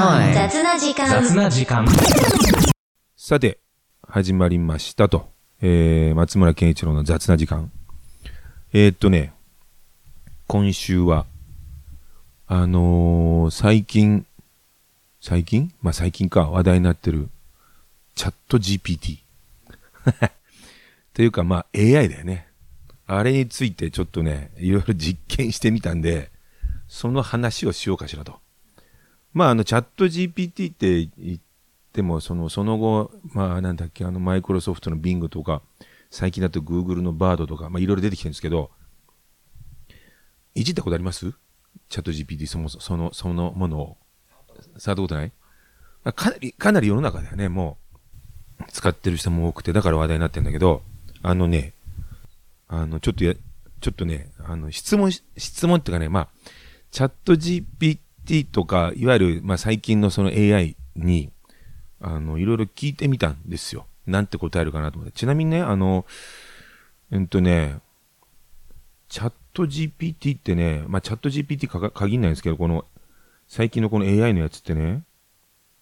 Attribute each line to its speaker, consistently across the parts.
Speaker 1: time.
Speaker 2: 雑な時間
Speaker 1: 雑な時間。
Speaker 3: さて、始まりましたと。えー、松村健一郎の雑な時間。えー、っとね、今週は、あのー最近、最近？まあ最近か、話題になってる、チャット GPT。というか、まあ AI だよね。あれについてちょっとね、いろいろ実験してみたんで、その話をしようかしらと。まあ、あの、チャット GPT って言っても、その、その後、まあ、なんだっけ、あの、マイクロソフトの Bing とか、最近だと Google の Bard とか、まあ、いろいろ出てきてるんですけど、いじったことあります？チャット GPT そもそも、その、そのものを。触ったことない？かなり、かなり世の中ではね、もう、使ってる人も多くて、だから話題になってるんだけど、あのね、あの、ちょっとや、ちょっとね、あの、質問、質問っていうかね、まあ、チャット GPT とか、いわゆる、まあ、最近のその AI に、あの、いろいろ聞いてみたんですよ。なんて答えるかなと思って。ちなみにね、あの、うんとね、チャット GPT ってね、まあ、チャット GPT かか限らないんですけど、この、最近のこの AI のやつってね、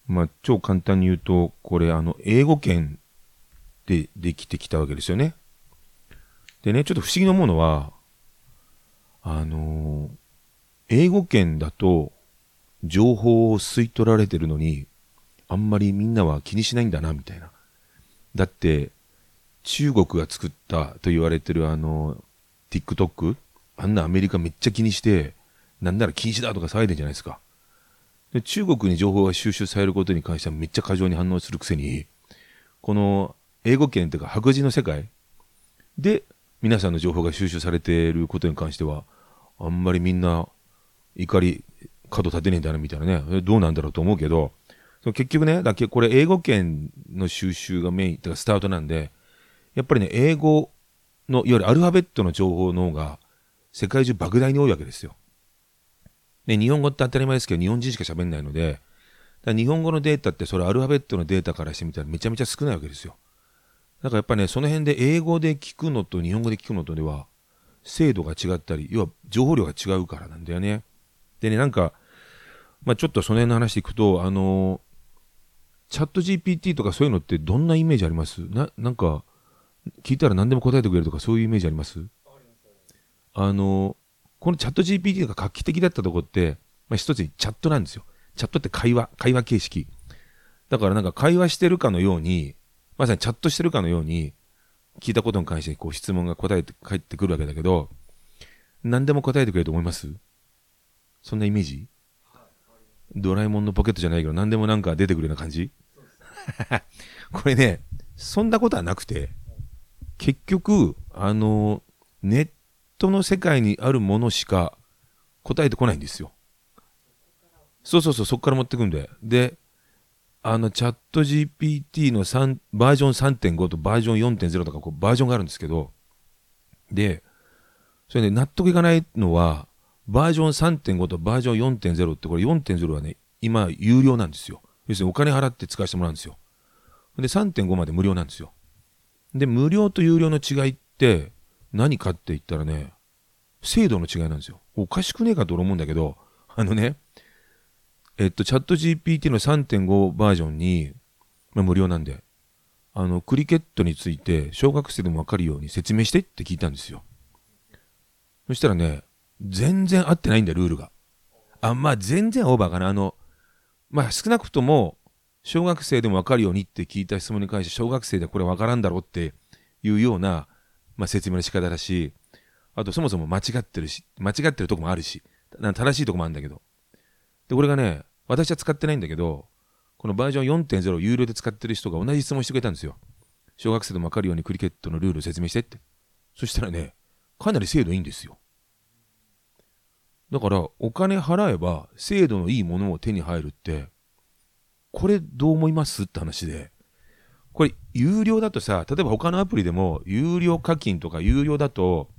Speaker 3: まあ、超簡単に言うと、これ、あの、英語圏でできてきたわけですよね。でね、ちょっと不思議なものは、あのー英語圏だと情報を吸い取られてるのに、あんまりみんなは気にしないんだな、みたいな。だって、中国が作ったと言われてるあの、TikTok? あんなアメリカめっちゃ気にして、なんなら禁止だとか騒いでんじゃないですか。で中国に情報が収集されることに関してはめっちゃ過剰に反応するくせに、この英語圏というか白人の世界で皆さんの情報が収集されていることに関しては、あんまりみんな怒り、角立てねえんだなみたいなね、どうなんだろうと思うけど、その結局ね、だけこれ英語圏の収集がメイン、とからスタートなんで、やっぱりね、英語の、いわゆるアルファベットの情報の方が、世界中莫大に多いわけですよ。ね、日本語って当たり前ですけど、日本人しか喋んないので、日本語のデータって、それアルファベットのデータからしてみたらめちゃめちゃ少ないわけですよ。だからやっぱね、その辺で英語で聞くのと日本語で聞くのとでは、精度が違ったり、要は情報量が違うからなんだよね。でね、なんか、まあちょっとその辺の話でいくと、あのチャット GPT とかそういうのってどんなイメージあります？な、なんか、聞いたら何でも答えてくれるとかそういうイメージあります？あのこのチャット GPT が画期的だったとこって、まあ一つにチャットなんですよ。チャットって会話、会話形式。だからなんか会話してるかのように、まさにチャットしてるかのように、聞いたことに関してこう質問が答えて返ってくるわけだけど、何でも答えてくれると思います？そんなイメージ？ドラえもんのポケットじゃないけど、何でもなんか出てくるような感じ？これね、そんなことはなくて、結局、あの、ネットの世界にあるものしか答えてこないんですよ。そうそうそう、そこから持ってくんで。で、あの、チャット GPT の3バージョン3.5とバージョン4.0とかこうバージョンがあるんですけど、で、それね、納得いかないのは、バージョン3.5とバージョン4.0って、これ4.0はね、今、有料なんですよ。要するにお金払って使わせてもらうんですよ。で、3.5まで無料なんですよ。で、無料と有料の違いって、何かって言ったらね、精度の違いなんですよ。おかしくねえかと思うんだけど、あのね、えっと、チャット GPT の3.5バージョンに、まあ、無料なんで、あの、クリケットについて、小学生でもわかるように説明してって聞いたんですよ。そしたらね、全然合ってないんだよ、ルールが。あ、まあ、全然オーバーかな。あの、まあ、少なくとも、小学生でもわかるようにって聞いた質問に関して、小学生でこれわからんだろうっていうような、まあ、説明の仕方だし、あとそもそも間違ってるし、間違ってるとこもあるし、正しいとこもあるんだけど。で、これがね、私は使ってないんだけど、このバージョン4.0有料で使ってる人が同じ質問してくれたんですよ。小学生でもわかるようにクリケットのルールを説明してって。そしたらね、かなり精度いいんですよ。だから、お金払えば精度のいいものを手に入るって、これどう思います？って話で。これ、有料だとさ、例えば他のアプリでも、有料課金とか有料だと、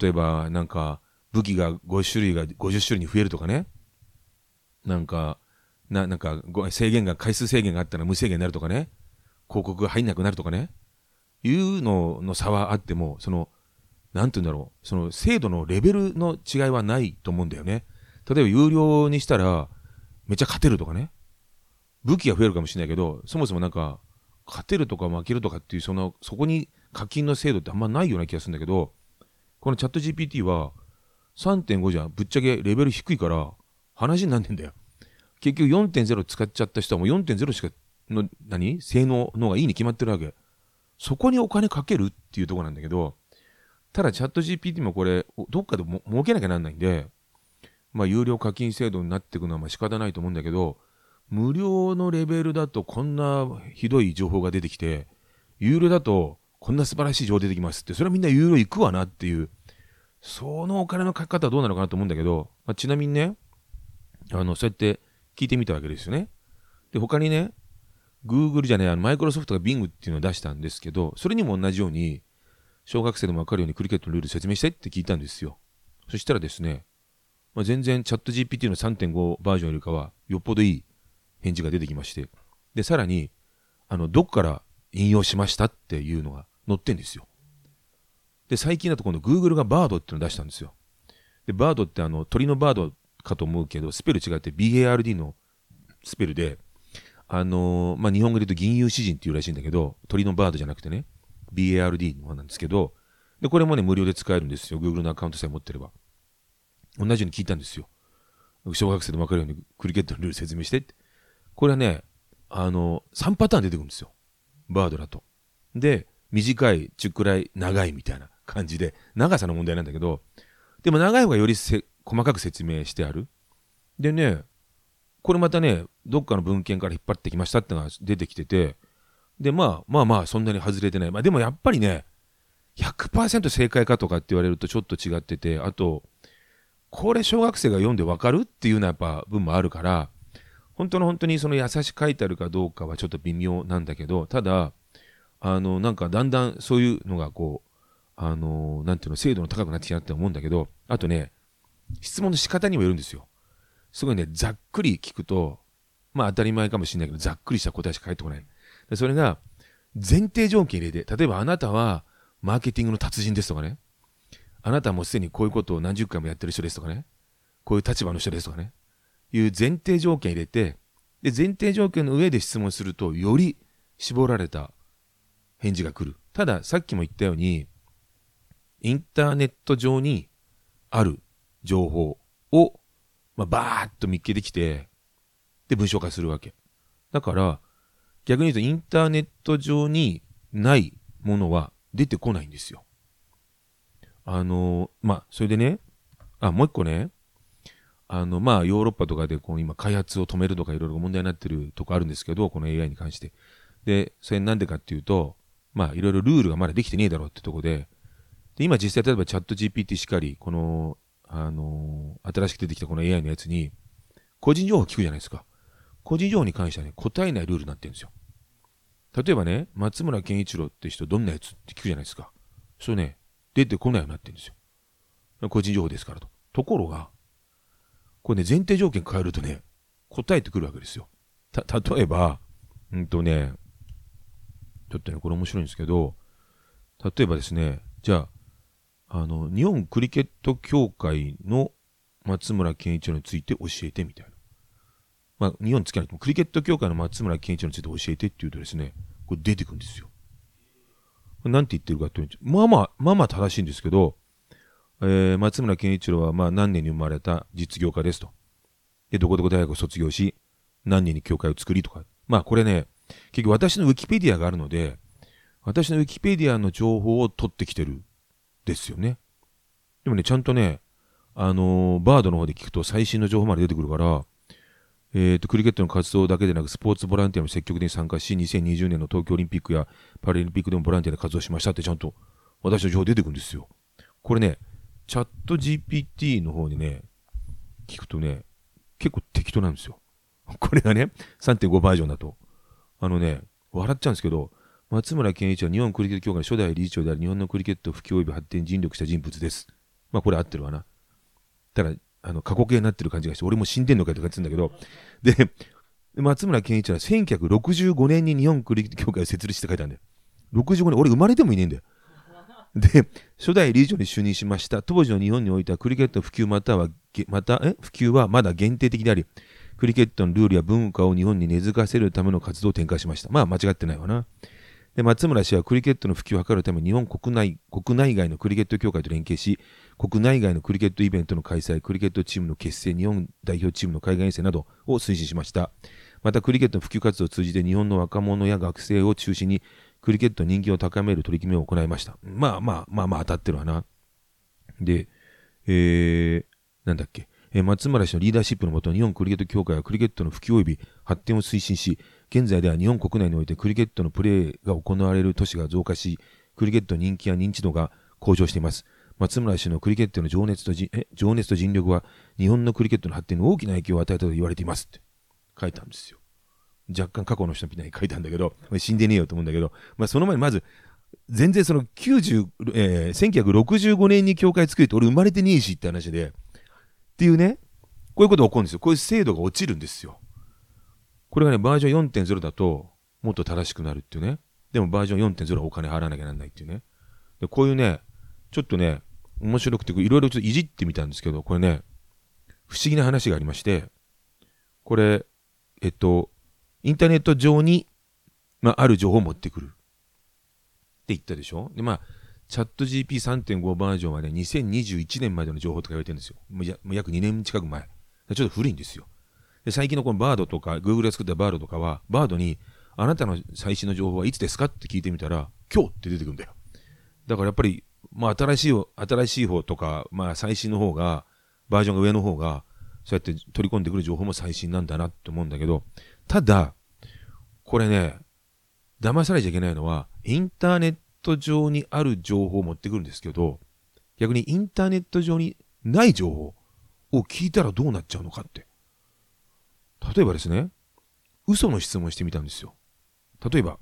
Speaker 3: 例えばなんか、武器が5種類が50種類に増えるとかね。なんか、な、なんか、制限が、回数制限があったら無制限になるとかね。広告が入んなくなるとかね。いうのの差はあっても、その、なんて言うんだろう。その、精度のレベルの違いはないと思うんだよね。例えば、有料にしたら、めっちゃ勝てるとかね。武器が増えるかもしれないけど、そもそもなんか、勝てるとか負けるとかっていう、その、そこに課金の制度ってあんまないような気がするんだけど、このチャット GPT は、3.5じゃぶっちゃけレベル低いから、話になんねんだよ。結局4.0使っちゃった人はもう4.0しかの、何？性能の方がいいに決まってるわけ。そこにお金かけるっていうとこなんだけど、ただチャット GPT もこれ、どっかでも儲けなきゃなんないんで、まあ有料課金制度になっていくのはまあ仕方ないと思うんだけど、無料のレベルだとこんなひどい情報が出てきて、有料だとこんな素晴らしい情報出てきますって、それはみんな有料行くわなっていう、そのお金のかけ方はどうなのかなと思うんだけど、まあ、ちなみにね、あの、そうやって聞いてみたわけですよね。で、他にね、Google じゃねえ、あの、マイクロソフトが Bing っていうのを出したんですけど、それにも同じように、小学生でもわかるようにクリケットのルール説明してって聞いたんですよ。そしたらですね、まあ、全然チャット GPT の3.5バージョンよりかは、よっぽどいい返事が出てきまして、で、さらに、あの、どっから引用しましたっていうのが載ってんですよ。で、最近だと今度 Google がバードっていうのを出したんですよ。で、バードってあの、鳥のバードかと思うけど、スペル違って BARD のスペルで、あのー、まあ、日本語で言うと銀融詩人っていうらしいんだけど、鳥のバードじゃなくてね、BARD のなんですけど、で、これもね、無料で使えるんですよ。Google のアカウントさえ持ってれば。同じように聞いたんですよ。小学生でもわかるようにクリケットのルール説明してって。これはね、あの、3パターン出てくるんですよ。バードだと。で、短い、中くらい、長いみたいな感じで、長さの問題なんだけど、でも長い方がより細かく説明してある。でね、これまたね、どっかの文献から引っ張ってきましたってのが出てきてて、で、まあまあまあ、そんなに外れてない。まあでもやっぱりね、100%正解かとかって言われるとちょっと違ってて、あと、これ小学生が読んでわかるっていうようなやっぱ文もあるから、本当の本当にその優しく書いてあるかどうかはちょっと微妙なんだけど、ただ、あの、なんかだんだんそういうのがこう、あの、なんていうの、精度の高くなってきたなって思うんだけど、あとね、質問の仕方にもよるんですよ。すごいね、ざっくり聞くと、まあ当たり前かもしれないけど、ざっくりした答えしか返ってこない。それが、前提条件入れて、例えばあなたはマーケティングの達人ですとかね、あなたはもうすでにこういうことを何十回もやってる人ですとかね、こういう立場の人ですとかね、いう前提条件入れて、で、前提条件の上で質問すると、より絞られた返事が来る。ただ、さっきも言ったように、インターネット上にある情報を、まあ、バーッと見っけてきて、で、文章化するわけ。だから、逆に言うとインターネット上にないものは出てこないんですよ。あの、まあ、それでね、あ、もう一個ね、あの、まあ、ヨーロッパとかでこう今開発を止めるとかいろいろ問題になってるとこあるんですけど、この AI に関して。で、それなんでかっていうと、まあ、いろいろルールがまだできてねえだろうってとこで、で、今実際例えばチャット GPT しかり、この、あの、新しく出てきたこの AI のやつに、個人情報聞くじゃないですか。個人情報に関してはね、答えないルールになってるんですよ。例えばね、松村健一郎って人どんなやつって聞くじゃないですか。それね、出てこないようになってるんですよ。個人情報ですからと。ところが、これね、前提条件変えるとね、答えてくるわけですよ。た、例えば、うんとね、ちょっとね、これ面白いんですけど、例えばですね、じゃあ、あの、日本クリケット協会の松村健一郎について教えてみたいな。まあ、日本につけなくても、クリケット協会の松村健一郎について教えてって言うとですね、これ出てくるんですよ。なんて言ってるかというと、まあまあ、まあまあ正しいんですけど、えー、松村健一郎はまあ何年に生まれた実業家ですと。で、どこどこ大学を卒業し、何年に協会を作りとか。まあこれね、結局私のウィキペディアがあるので、私のウィキペディアの情報を取ってきてるですよね。でもね、ちゃんとね、あのー、バードの方で聞くと最新の情報まで出てくるから、えっ、ー、と、クリケットの活動だけでなく、スポーツボランティアも積極的に参加し、2020年の東京オリンピックやパラリンピックでもボランティアで活動しましたってちゃんと私の情報出てくるんですよ。これね、チャット GPT の方にね、聞くとね、結構適当なんですよ。これがね、3.5バージョンだと。あのね、笑っちゃうんですけど、松村健一は日本クリケット協会の初代理事長である日本のクリケット普及及び発展に尽力した人物です。まあこれ合ってるわな。ただ、あの、過去形になってる感じがして、俺も死んでんのかとか言ってんだけど、で、松村健一は1965年に日本クリケット協会を設立して書いたんだよ。65年、俺生まれてもいねえんだよ。で、初代理事長に就任しました。当時の日本においてはクリケット普及または、また、え？普及はまだ限定的であり、クリケットのルールや文化を日本に根付かせるための活動を展開しました。まあ間違ってないわな。で、松村氏はクリケットの普及を図るため日本国内、国内外のクリケット協会と連携し、国内外のクリケットイベントの開催、クリケットチームの結成、日本代表チームの海外遠征などを推進しました。また、クリケットの普及活動を通じて日本の若者や学生を中心にクリケット人気を高める取り組みを行いました。まあまあまあまあ当たってるわな。で、えー、なんだっけ。松村氏のリーダーシップのもと、日本クリケット協会はクリケットの普及及び発展を推進し、現在では日本国内においてクリケットのプレーが行われる都市が増加し、クリケット人気や認知度が向上しています。松村氏のクリケットの情熱とえ情熱と尽力は、日本のクリケットの発展に大きな影響を与えたと言われていますって書いたんですよ。若干過去の人みたいに書いたんだけど、死んでねえよと思うんだけど、まあ、その前にまず、全然その90、えー、1965年に教会作るって俺生まれてねえしって話で、っていうね、こういうことが起こるんですよ。こういう精度が落ちるんですよ。これがね、バージョン4.0だと、もっと正しくなるっていうね。でもバージョン4.0はお金払わなきゃなんないっていうね。で、こういうね、ちょっとね、面白くて、いろいろちょっといじってみたんですけど、これね、不思議な話がありまして、これ、えっと、インターネット上に、まあ、ある情報を持ってくる。って言ったでしょ？で、まあ、チャット GP3.5 バージョンはね、2021年までの情報とか言われてるんですよ。もう約2年近く前。ちょっと古いんですよ。で最近のこのバードとか、Google で作ったバードとかは、バードに、あなたの最新の情報はいつですかって聞いてみたら、今日って出てくるんだよ。だからやっぱり、まあ新しい、新しい方とか、まあ最新の方が、バージョンが上の方が、そうやって取り込んでくる情報も最新なんだなって思うんだけど、ただ、これね、騙されちゃいけないのは、インターネット上にある情報を持ってくるんですけど、逆にインターネット上にない情報を聞いたらどうなっちゃうのかって。例えばですね、嘘の質問してみたんですよ。例えば、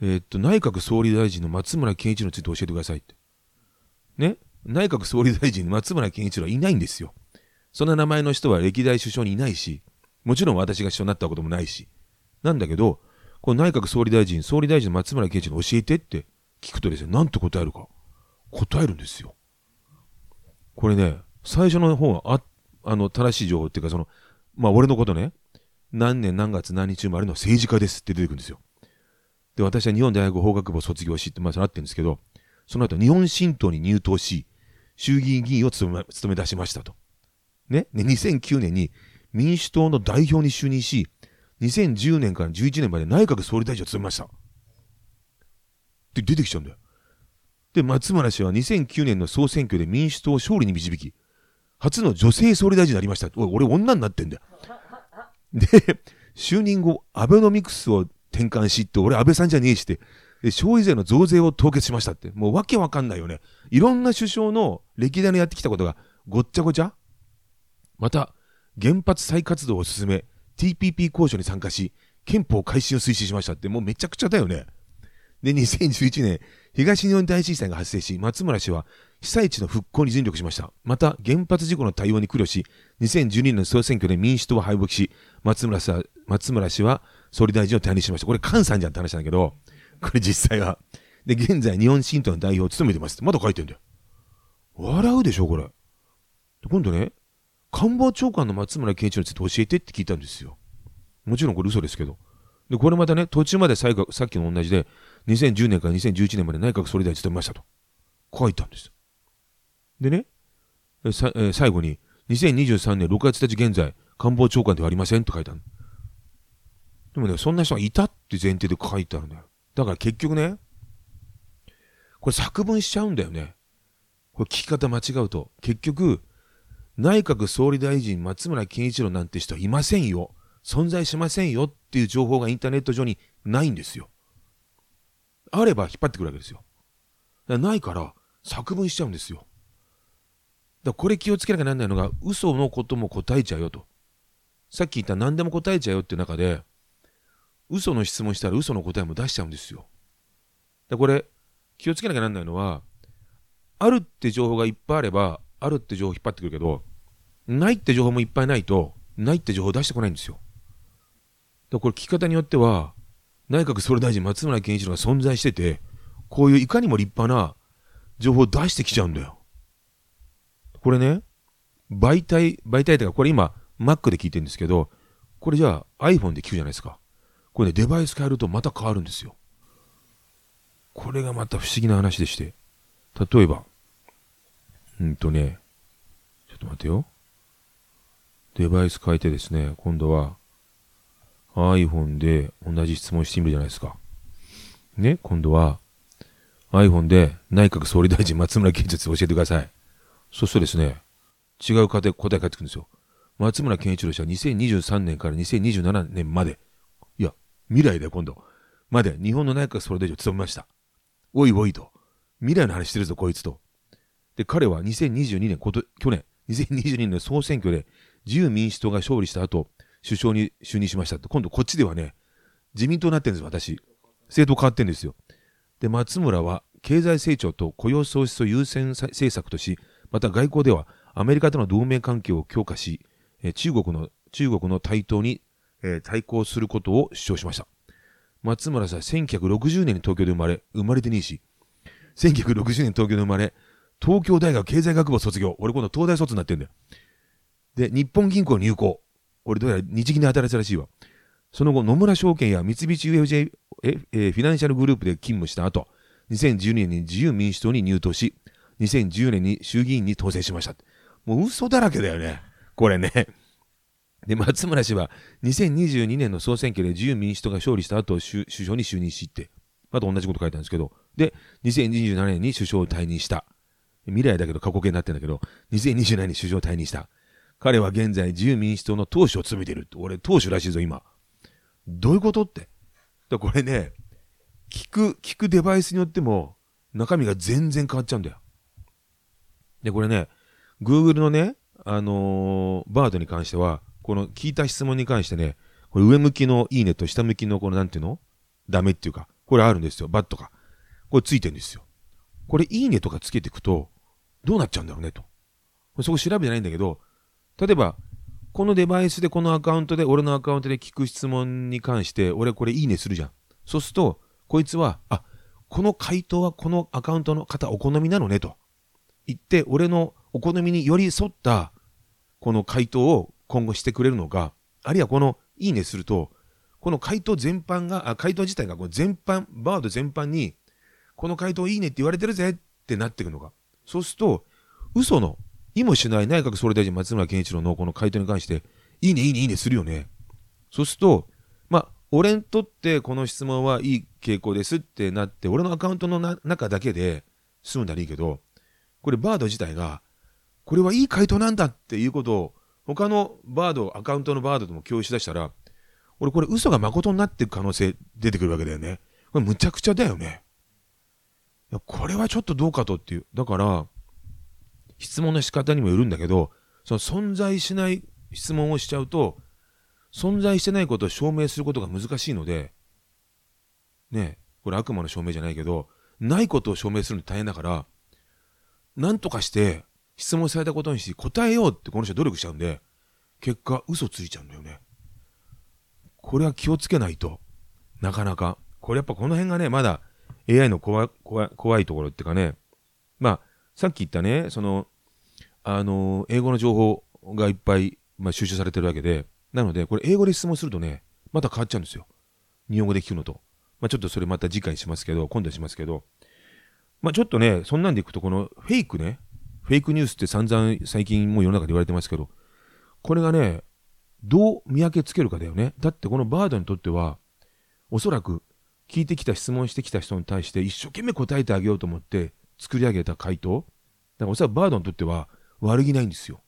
Speaker 3: えー、っと、内閣総理大臣の松村健一郎について教えてくださいって。ね？内閣総理大臣の松村健一郎はいないんですよ。そんな名前の人は歴代首相にいないし、もちろん私が首相になったこともないし。なんだけど、この内閣総理大臣、総理大臣の松村健一郎教えてって聞くとですね、なんて答えるか。答えるんですよ。これね、最初の方は、あ、あの、正しい情報っていうか、その、まあ俺のことね、何年何月何日生まれの政治家ですって出てくるんですよ。で、私は日本大学法学部を卒業しって、まあ、なってるんですけど、その後日本新党に入党し、衆議院議員を務め務め出しましたと。ね？で、2009年に民主党の代表に就任し、2010年から11年まで内閣総理大臣を務めました。って出てきちゃうんだよ。で、松村氏は2009年の総選挙で民主党を勝利に導き、初の女性総理大臣になりました。おい俺女になってんだよ。で、就任後、アベノミクスを転換しって、俺安倍さんじゃねえしって、消費税の増税を凍結しましたって、もうわけわかんないよね。いろんな首相の歴代のやってきたことがごっちゃごちゃまた、原発再活動を進め、TPP 交渉に参加し、憲法改新を推進しましたって、もうめちゃくちゃだよね。で、2011年、東日本大震災が発生し、松村氏は被災地の復興に尽力しました。また、原発事故の対応に苦慮し、2012年の総選挙で民主党を敗北し、松村氏は松村氏は総理大臣を退任しました。これ、菅さんじゃんって話なんだけど、これ実際は。で、現在、日本新党の代表を務めてますって、まだ書いてんだよ。笑うでしょ、これ。今度ね、官房長官の松村健一郎について教えてって聞いたんですよ。もちろんこれ嘘ですけど。で、これまたね、途中までさっきの同じで、2010年から2011年まで内閣総理大臣務めましたと。書いたんです。でね、えさえ最後に、2023年6月1日現在、官房長官ではありませんと書いたの。でもね、そんな人がいたって前提で書いてあるんだよ。だから結局ね、これ作文しちゃうんだよね。これ聞き方間違うと。結局、内閣総理大臣松村健一郎なんて人はいませんよ。存在しませんよっていう情報がインターネット上にないんですよ。あれば引っ張ってくるわけですよ。ないから作文しちゃうんですよ。だこれ気をつけなきゃなんないのが嘘のことも答えちゃうよと。さっき言った何でも答えちゃうよっていう中で嘘の質問したら嘘の答えも出しちゃうんですよ。でこれ気をつけなきゃなんないのはあるって情報がいっぱいあればあるって情報引っ張ってくるけどないって情報もいっぱいないとないって情報出してこないんですよ。だこれ聞き方によっては内閣総理大臣松村健一郎が存在しててこういういかにも立派な情報を出してきちゃうんだよ。これね媒体媒体というかこれ今 Mac で聞いてるんですけどこれじゃあ iPhone で聞くじゃないですか。これね、デバイス変えるとまた変わるんですよ。これがまた不思議な話でして。例えば、うんとね、ちょっと待ってよ。デバイス変えてですね、今度は iPhone で同じ質問してみるじゃないですか。ね、今度は iPhone で内閣総理大臣松村健一教えてください。そうするとですね、違う答え答え返ってくるんですよ。松村健一郎氏は2023年から2027年まで、いや、未来だよ、今度。まで日本の内閣総理大臣を務めました。おいおいと。未来の話してるぞ、こいつと。で、彼は2022年、こと去年、2022年の総選挙で自由民主党が勝利した後、首相に就任しました、今度こっちではね、自民党になってるんです、私。政党変わってるんですよ。で、松村は経済成長と雇用創出を優先政策とし、また外交ではアメリカとの同盟関係を強化し、中国の、中国の台頭に、対抗することを主張しました。松村さん、1960年に東京で生まれ、生まれてねえし、1960年東京で生まれ、東京大学経済学部卒業。俺今度東大卒になってんだよ。で、日本銀行入行。俺どうやら日銀で働いたらしいわ。その後、野村証券や三菱 UFJ え、え、フィナンシャルグループで勤務した後、2012年に自由民主党に入党し、2010年に衆議院に当選しました。もう嘘だらけだよね。これね。で、松村氏は2022年の総選挙で自由民主党が勝利した後、首相に就任しって、また同じこと書いたんですけど、で、2027年に首相を退任した。未来だけど過去形になってんだけど、2027年に首相を退任した。彼は現在自由民主党の党首を務めている。俺、党首らしいぞ、今。どういうことって。だこれね、聞く、聞くデバイスによっても、中身が全然変わっちゃうんだよ。で、これね、Google のね、あのー、バードに関しては、この聞いた質問に関してね、これ上向きのいいねと下向きのこのなんていうの？ダメっていうか、これあるんですよ。バットか。これついてるんですよ。これいいねとかつけていくと、どうなっちゃうんだろうねと。そこ調べてないんだけど、例えば、このデバイスでこのアカウントで、俺のアカウントで聞く質問に関して、俺これいいねするじゃん。そうすると、こいつは、あ、この回答はこのアカウントの方お好みなのねと。言って、俺のお好みにより沿った、この回答を今後してくれるのか、あるいはこのいいねすると、この回答全般が、あ回答自体がこう全般、バード全般に、この回答いいねって言われてるぜってなっていくのか。そうすると、嘘の、意もしない内閣総理大臣松村健一郎のこの回答に関して、いいね、いいね、いいねするよね。そうすると、まあ、俺にとってこの質問はいい傾向ですってなって、俺のアカウントの中だけで済むならいいけど、これバード自体が、これはいい回答なんだっていうことを、他のバード、アカウントのバードとも共有しだしたら、俺これ嘘が誠になっていく可能性出てくるわけだよね。これむちゃくちゃだよね。これはちょっとどうかとっていう。だから、質問の仕方にもよるんだけど、その存在しない質問をしちゃうと、存在してないことを証明することが難しいので、ねこれ悪魔の証明じゃないけど、ないことを証明するの大変だから、なんとかして質問されたことにして答えようってこの人努力しちゃうんで、結果嘘ついちゃうんだよね。これは気をつけないと、なかなか。これやっぱこの辺がね、まだ AI の怖怖怖いところっていうかね、まあ、さっき言ったね、その、あの、英語の情報がいっぱい、まあ、収集されてるわけで、なので、これ英語で質問するとね、また変わっちゃうんですよ。日本語で聞くのと。まあ、ちょっとそれまた次回しますけど、今度しますけど、まあ、ちょっとね、そんなんでいくと、このフェイクね、フェイクニュースって散々最近もう世の中で言われてますけど、これがね、どう見分けつけるかだよね。だってこのバードにとっては、おそらく聞いてきた質問してきた人に対して一生懸命答えてあげようと思って作り上げた回答。だからおそらくバードにとっては悪気ないんですよ。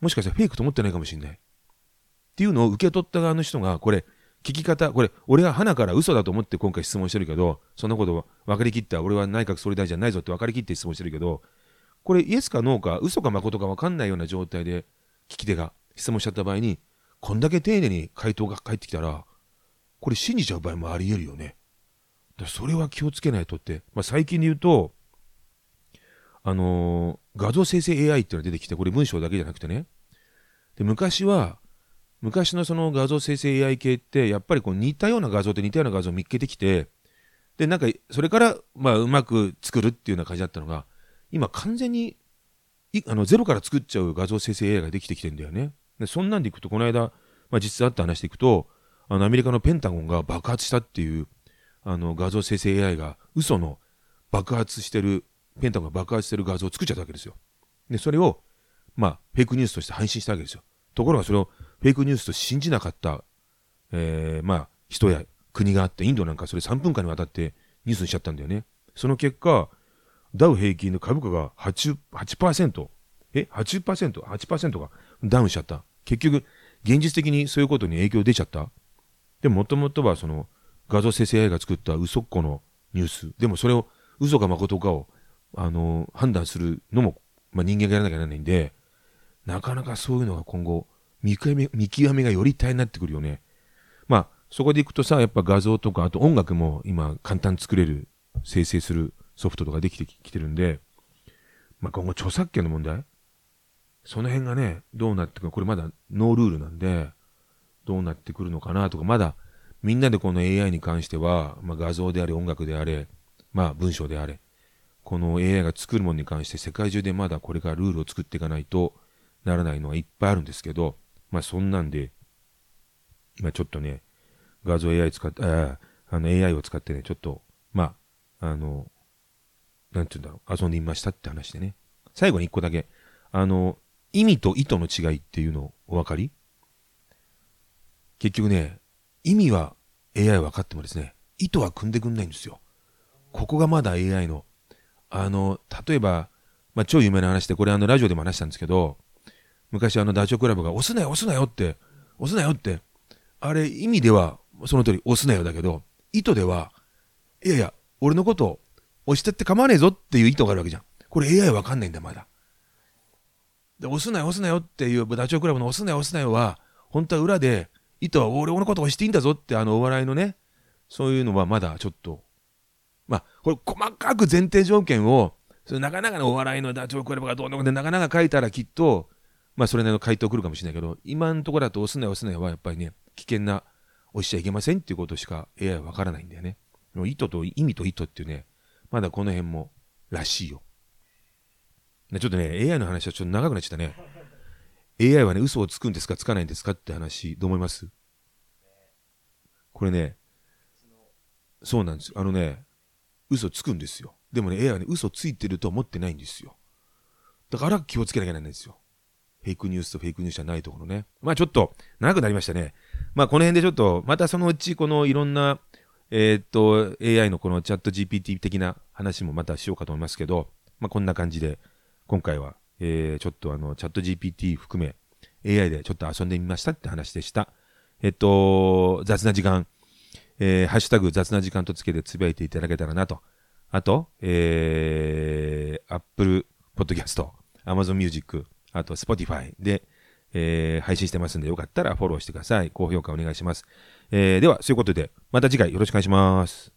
Speaker 3: もしかしたらフェイクと思ってないかもしれない。っていうのを受け取った側の人が、これ、聞き方、これ、俺は花から嘘だと思って今回質問してるけど、そんなこと分かりきった、俺は内閣総理大臣じゃないぞって分かりきって質問してるけど、これイエスかノーか、嘘か誠か分かんないような状態で聞き手が質問しちゃった場合に、こんだけ丁寧に回答が返ってきたら、これ信じちゃう場合もあり得るよね。だそれは気をつけないとって、まあ、最近で言うと、あのー、画像生成 AI っていうのが出てきて、これ文章だけじゃなくてね。で昔は、昔のその画像生成 AI 系って、やっぱりこう似たような画像と似たような画像を見つけてきて、で、なんか、それから、まあ、うまく作るっていうような感じだったのが、今完全に、あの、ゼロから作っちゃう画像生成 AI ができてきてんだよね。で、そんなんでいくと、この間、まあ、実際あった話でいくと、あの、アメリカのペンタゴンが爆発したっていう、あの、画像生成 AI が嘘の爆発してる、ペンタゴンが爆発してる画像を作っちゃったわけですよ。で、それを、まあ、フェイクニュースとして配信したわけですよ。ところがそれをフェイクニュースと信じなかった、えー、まあ、人や国があって、インドなんかそれ3分間にわたってニュースにしちゃったんだよね。その結果、ダウ平均の株価が8、8%、え ?80%?8% 8%がダウンしちゃった。結局、現実的にそういうことに影響出ちゃった。でも、もともとはその、画像生成 AI が作った嘘っこのニュース。でも、それを嘘か誠かを、あのー、判断するのも、まあ、人間がやらなきゃならないんで、なかなかそういうのが今後、見極め、見極めがより大変になってくるよね。まあ、そこでいくとさ、やっぱ画像とか、あと音楽も今簡単作れる、生成するソフトとかできてきてるんで、まあ今後著作権の問題？その辺がね、どうなってくるこれまだノールールなんで、どうなってくるのかなとか、まだみんなでこの AI に関しては、まあ画像であれ、音楽であれ、まあ文章であれ、この AI が作るものに関して世界中でまだこれからルールを作っていかないとならないのはいっぱいあるんですけど、まあそんなんで、まあちょっとね、画像 AI 使って、ああの AI を使ってね、ちょっと、まあ、あの、なんて言うんだろう、遊んでみましたって話でね。最後に一個だけ、あの、意味と意図の違いっていうのお分かり？結局ね、意味は AI 分かってもですね、意図は組んでくんないんですよ。ここがまだ AI の、あの、例えば、まあ、超有名な話で、これあの、ラジオでも話したんですけど、昔あの、ダチョウ倶楽部が、押すなよ、押すなよって、押すなよって、あれ、意味では、その通り、押すなよだけど、意図では、いやいや、俺のこと押してって構わねえぞっていう意図があるわけじゃん。これ AI わかんないんだ、まだ。で、押すなよ、押すなよっていう、ダチョウ倶楽部の押すなよ、押すなよは、本当は裏で、意図は俺のこと押していいんだぞって、あの、お笑いのね、そういうのはまだちょっと、まあ、これ細かく前提条件を、そのなかなかのお笑いのダチョウ倶楽部がどうのこうでなかなか書いたらきっと、まあそれなりの回答来るかもしれないけど、今のところだと押すなよ押すなよはやっぱりね、危険な押しちゃいけませんっていうことしか AI はわからないんだよね。意図と意味と意図っていうね、まだこの辺もらしいよ。ちょっとね、AI の話はちょっと長くなっちゃったね。AI はね、嘘をつくんですかつかないんですかって話、どう思います？これね、そうなんですよ。あのね、嘘つくんですよ。でもね、AI はね、嘘ついてると思ってないんですよ。だから気をつけなきゃいけないんですよ。フェイクニュースとフェイクニュースじゃないところね。まあちょっと長くなりましたね。まあこの辺でちょっと、またそのうちこのいろんな、えー、っと、AI のこのチャット GPT 的な話もまたしようかと思いますけど、まあこんな感じで、今回は、えー、ちょっとあの、チャット GPT 含め、AI でちょっと遊んでみましたって話でした。えっと、雑な時間、えー、ハッシュタグ雑な時間とつけてつぶやいていただけたらなと。あと、えー、Apple Podcast、Amazon Music、あと Spotify で、えー、配信してますんで、よかったらフォローしてください。高評価お願いします。えー、では、そういうことで、また次回よろしくお願いします。